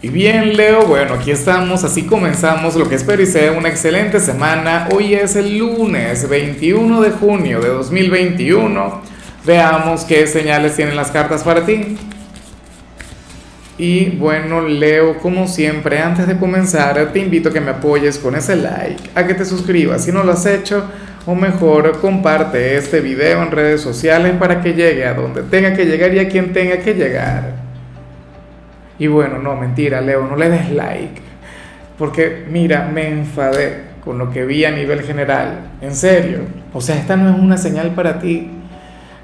Y bien, Leo, bueno, aquí estamos, así comenzamos lo que espero y sea una excelente semana. Hoy es el lunes 21 de junio de 2021. Veamos qué señales tienen las cartas para ti. Y bueno, Leo, como siempre, antes de comenzar, te invito a que me apoyes con ese like, a que te suscribas si no lo has hecho, o mejor, comparte este video en redes sociales para que llegue a donde tenga que llegar y a quien tenga que llegar. Y bueno, no, mentira, Leo, no le des like. Porque mira, me enfadé con lo que vi a nivel general. En serio. O sea, esta no es una señal para ti.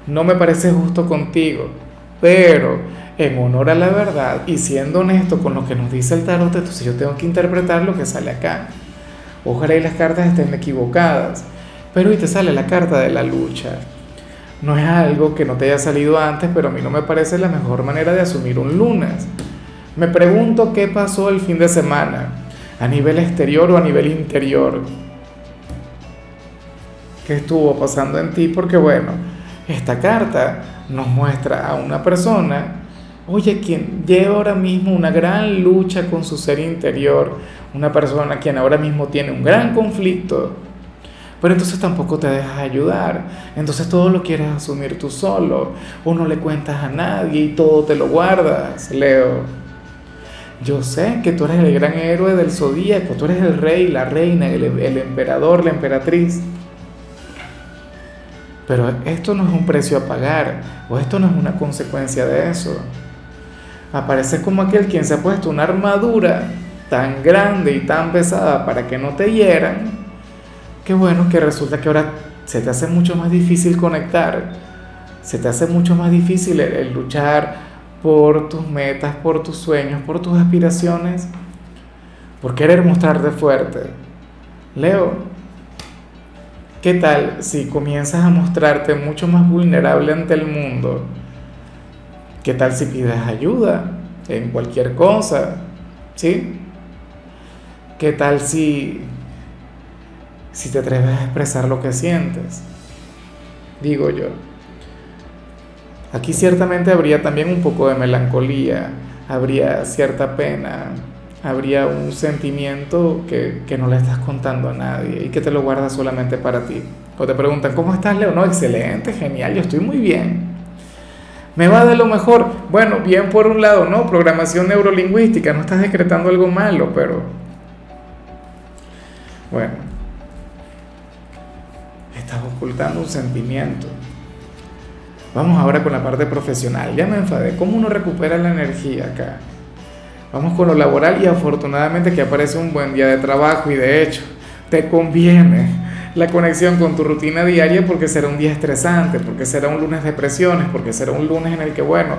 No me parece justo contigo. Pero en honor a la verdad y siendo honesto con lo que nos dice el tarot, entonces yo tengo que interpretar lo que sale acá. Ojalá y las cartas estén equivocadas. Pero hoy te sale la carta de la lucha. No es algo que no te haya salido antes, pero a mí no me parece la mejor manera de asumir un lunes. Me pregunto qué pasó el fin de semana, a nivel exterior o a nivel interior. ¿Qué estuvo pasando en ti? Porque bueno, esta carta nos muestra a una persona, oye, quien lleva ahora mismo una gran lucha con su ser interior, una persona quien ahora mismo tiene un gran conflicto, pero entonces tampoco te dejas ayudar, entonces todo lo quieres asumir tú solo, o no le cuentas a nadie y todo te lo guardas, Leo. Yo sé que tú eres el gran héroe del zodíaco, tú eres el rey, la reina, el, emperador, la emperatriz. Pero esto no es un precio a pagar, o esto no es una consecuencia de eso. Aparece como aquel quien se ha puesto una armadura tan grande y tan pesada para que no te hieran, que bueno, que resulta que ahora se te hace mucho más difícil conectar, se te hace mucho más difícil el luchar por tus metas, por tus sueños, por tus aspiraciones, por querer mostrarte fuerte. Leo, ¿qué tal si comienzas a mostrarte mucho más vulnerable ante el mundo? ¿Qué tal si pides ayuda en cualquier cosa? ¿Sí? ¿Qué tal si si te atreves a expresar lo que sientes? Digo yo. Aquí ciertamente habría también un poco de melancolía, habría cierta pena, habría un sentimiento que, no le estás contando a nadie y que te lo guardas solamente para ti. O te preguntan, ¿cómo estás, Leo? No, excelente, genial, yo estoy muy bien. Me va de lo mejor. Bueno, bien por un lado, ¿no? Programación neurolingüística, no estás decretando algo malo, pero... Bueno, estás ocultando un sentimiento. Vamos ahora con la parte profesional. Ya me enfadé. ¿Cómo uno recupera la energía acá? Vamos con lo laboral y afortunadamente que aparece un buen día de trabajo y de hecho te conviene la conexión con tu rutina diaria porque será un día estresante, porque será un lunes de presiones, porque será un lunes en el que, bueno,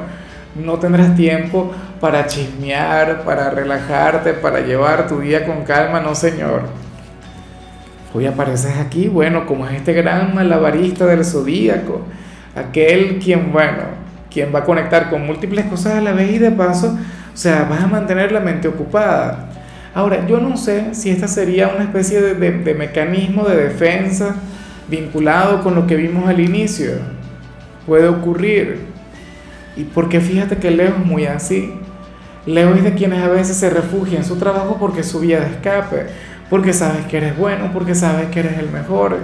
no tendrás tiempo para chismear, para relajarte, para llevar tu día con calma, no señor. Hoy apareces aquí, bueno, como es este gran malabarista del zodíaco aquel quien, bueno, quien va a conectar con múltiples cosas a la vez y de paso, o sea, vas a mantener la mente ocupada. Ahora, yo no sé si esta sería una especie de, mecanismo de defensa vinculado con lo que vimos al inicio. Puede ocurrir. Y porque fíjate que Leo es muy así. Leo es de quienes a veces se refugia en su trabajo porque es su vía de escape, porque sabes que eres bueno, porque sabes que eres el mejor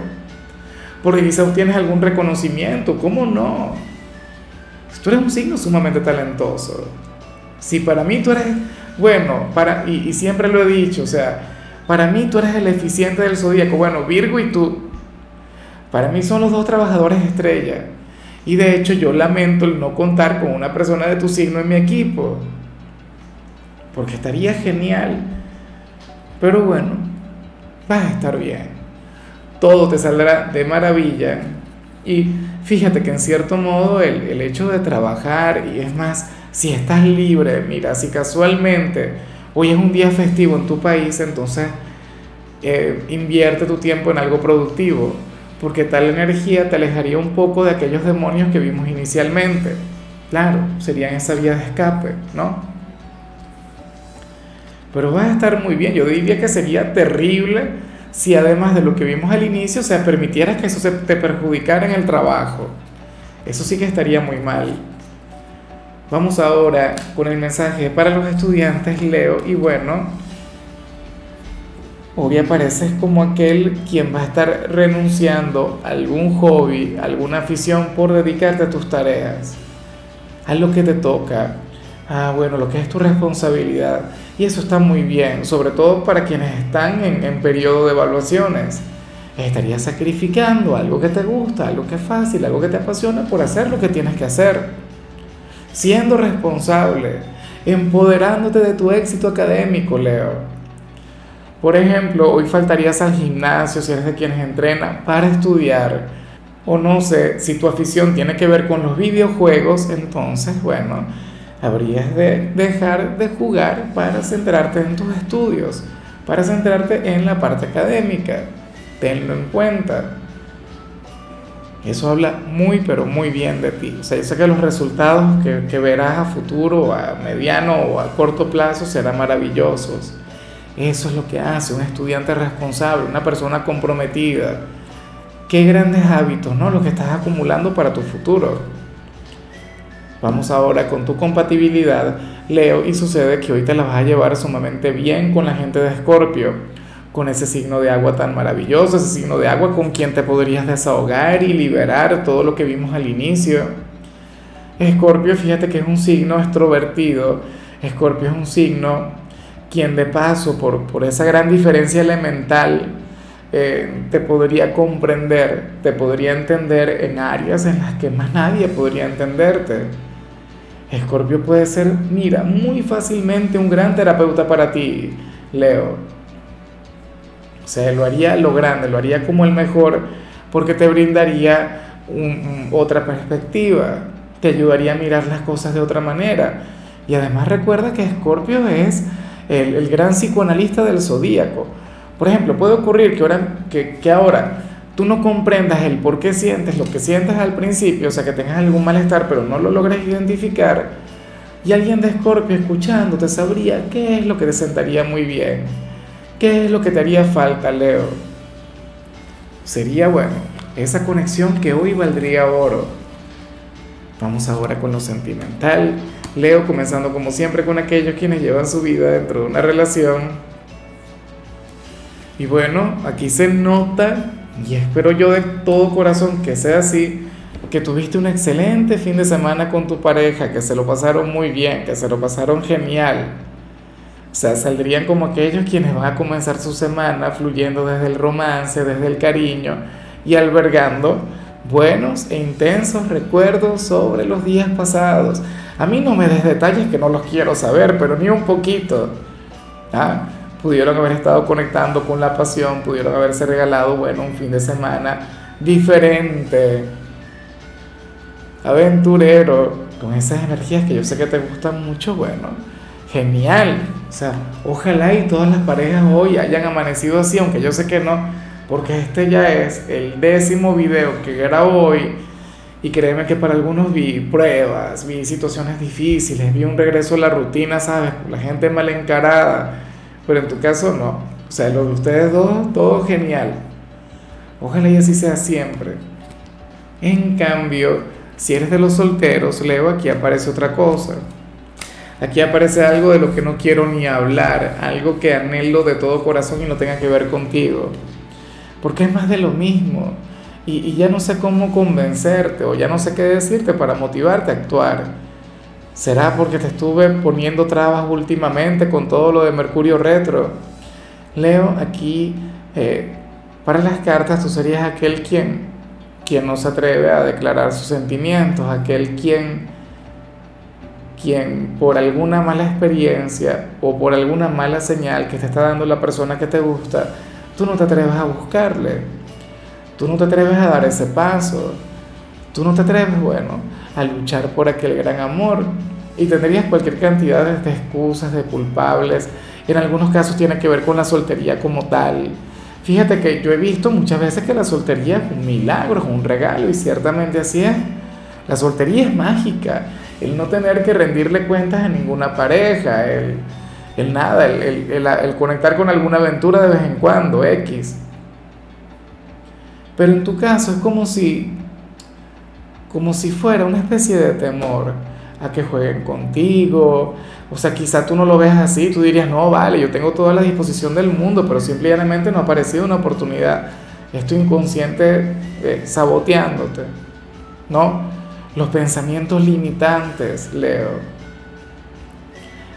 porque quizá obtienes algún reconocimiento, ¿cómo no? Tú eres un signo sumamente talentoso. Si para mí tú eres, bueno, para, y, siempre lo he dicho, o sea, para mí tú eres el eficiente del zodíaco, bueno, Virgo y tú, para mí son los dos trabajadores estrella. Y de hecho yo lamento el no contar con una persona de tu signo en mi equipo, porque estaría genial. Pero bueno, vas a estar bien todo te saldrá de maravilla. Y fíjate que en cierto modo el, hecho de trabajar, y es más, si estás libre, mira, si casualmente hoy es un día festivo en tu país, entonces eh, invierte tu tiempo en algo productivo, porque tal energía te alejaría un poco de aquellos demonios que vimos inicialmente. Claro, serían esa vía de escape, ¿no? Pero vas a estar muy bien, yo diría que sería terrible si además de lo que vimos al inicio, o sea, permitieras que eso te perjudicara en el trabajo. Eso sí que estaría muy mal. Vamos ahora con el mensaje para los estudiantes, Leo, y bueno, hoy apareces como aquel quien va a estar renunciando a algún hobby, alguna afición por dedicarte a tus tareas, a lo que te toca, a bueno, lo que es tu responsabilidad. Y eso está muy bien, sobre todo para quienes están en, en periodo de evaluaciones. Estarías sacrificando algo que te gusta, algo que es fácil, algo que te apasiona por hacer lo que tienes que hacer siendo responsable, empoderándote de tu éxito académico, Leo. Por ejemplo, hoy faltarías al gimnasio si eres de quienes entrenan para estudiar. O no sé, si tu afición tiene que ver con los videojuegos, entonces, bueno, habrías de dejar de jugar para centrarte en tus estudios, para centrarte en la parte académica. Tenlo en cuenta. Eso habla muy, pero muy bien de ti. O sea, yo sé que los resultados que, que verás a futuro, a mediano o a corto plazo serán maravillosos. Eso es lo que hace un estudiante responsable, una persona comprometida. Qué grandes hábitos, ¿no? Los que estás acumulando para tu futuro. Vamos ahora con tu compatibilidad, Leo, y sucede que hoy te la vas a llevar sumamente bien con la gente de Escorpio con ese signo de agua tan maravilloso, ese signo de agua con quien te podrías desahogar y liberar todo lo que vimos al inicio. Escorpio, fíjate que es un signo extrovertido. Escorpio es un signo quien de paso, por, por esa gran diferencia elemental, eh, te podría comprender, te podría entender en áreas en las que más nadie podría entenderte. Escorpio puede ser, mira, muy fácilmente un gran terapeuta para ti, Leo o sea, lo haría lo grande, lo haría como el mejor, porque te brindaría otra perspectiva, te ayudaría a mirar las cosas de otra manera. Y además recuerda que Escorpio es el, gran psicoanalista del zodíaco. Por ejemplo, puede ocurrir que ahora, que, que ahora tú no comprendas el por qué sientes lo que sientes al principio, o sea, que tengas algún malestar, pero no lo logres identificar, y alguien de Escorpio escuchándote sabría qué es lo que te sentaría muy bien ¿Qué es lo que te haría falta, Leo? Sería, bueno, esa conexión que hoy valdría oro. Vamos ahora con lo sentimental. Leo, comenzando como siempre con aquellos quienes llevan su vida dentro de una relación. Y bueno, aquí se nota, y espero yo de todo corazón que sea así, que tuviste un excelente fin de semana con tu pareja, que se lo pasaron muy bien, que se lo pasaron genial. O sea, saldrían como aquellos quienes van a comenzar su semana fluyendo desde el romance, desde el cariño y albergando buenos e intensos recuerdos sobre los días pasados. A mí no me des detalles que no los quiero saber, pero ni un poquito. ¿Ah? Pudieron haber estado conectando con la pasión, pudieron haberse regalado, bueno, un fin de semana diferente, aventurero, con esas energías que yo sé que te gustan mucho, bueno genial. O sea, ojalá y todas las parejas hoy hayan amanecido así, aunque yo sé que no, porque este ya es el décimo video que grabo hoy. Y créeme que para algunos vi pruebas, vi situaciones difíciles, vi un regreso a la rutina, ¿sabes? La gente mal encarada. Pero en tu caso no. O sea, lo de ustedes dos, todo genial. Ojalá y así sea siempre. En cambio, si eres de los solteros, Leo, aquí aparece otra cosa. Aquí aparece algo de lo que no quiero ni hablar, algo que anhelo de todo corazón y no tenga que ver contigo. Porque es más de lo mismo. Y, ya no sé cómo convencerte o ya no sé qué decirte para motivarte a actuar. ¿Será porque te estuve poniendo trabas últimamente con todo lo de Mercurio retro? Leo, aquí eh, para las cartas tú serías aquel quien, quien no se atreve a declarar sus sentimientos, aquel quien quien por alguna mala experiencia o por alguna mala señal que te está dando la persona que te gusta, tú no te atreves a buscarle, tú no te atreves a dar ese paso, tú no te atreves, bueno, a luchar por aquel gran amor y tendrías cualquier cantidad de excusas, de culpables, en algunos casos tiene que ver con la soltería como tal. Fíjate que yo he visto muchas veces que la soltería es un milagro, es un regalo y ciertamente así es. La soltería es mágica el no tener que rendirle cuentas a ninguna pareja, el, el nada, el, el, el, conectar con alguna aventura de vez en cuando, X. Pero en tu caso es como si, como si fuera una especie de temor a que jueguen contigo. O sea, quizá tú no lo ves así, tú dirías, no, vale, yo tengo toda la disposición del mundo, pero simplemente no ha aparecido una oportunidad. Estoy inconsciente eh, saboteándote, ¿no? Los pensamientos limitantes, Leo.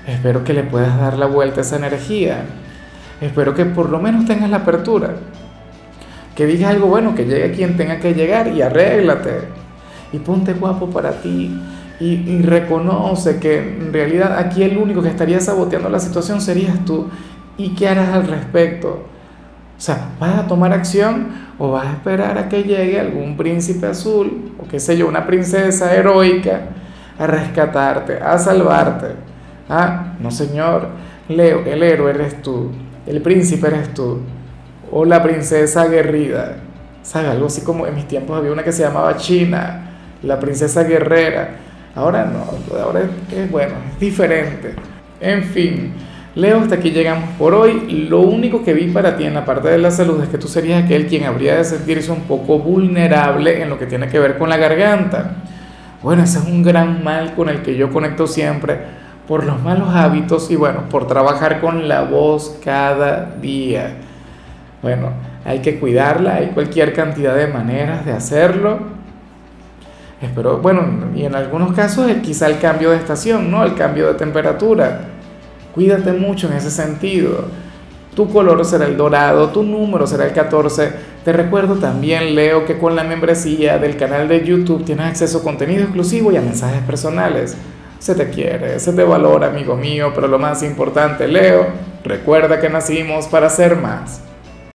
Espero que le puedas dar la vuelta a esa energía. Espero que por lo menos tengas la apertura. Que digas algo bueno, que llegue quien tenga que llegar y arréglate. Y ponte guapo para ti y, reconoce que en realidad aquí el único que estaría saboteando la situación serías tú. ¿Y qué harás al respecto? O sea, ¿vas a tomar acción o vas a esperar a que llegue algún príncipe azul o qué sé yo, una princesa heroica a rescatarte, a salvarte? Ah, no señor, Leo, el héroe eres tú, el príncipe eres tú, o la princesa aguerrida. ¿Sabes? Algo así como en mis tiempos había una que se llamaba China, la princesa guerrera. Ahora no, ahora es, bueno, es diferente. En fin, Leo, hasta aquí llegamos por hoy. Lo único que vi para ti en la parte de la salud es que tú serías aquel quien habría de sentirse un poco vulnerable en lo que tiene que ver con la garganta. Bueno, ese es un gran mal con el que yo conecto siempre por los malos hábitos y bueno, por trabajar con la voz cada día. Bueno, hay que cuidarla, hay cualquier cantidad de maneras de hacerlo Espero, bueno, y en algunos casos quizá el cambio de estación, ¿no? El cambio de temperatura. Cuídate mucho en ese sentido. Tu color será el dorado, tu número será el 14. Te recuerdo también, Leo, que con la membresía del canal de YouTube tienes acceso a contenido exclusivo y a mensajes personales. Se te quiere, se te valora, amigo mío, pero lo más importante, Leo, recuerda que nacimos para ser más.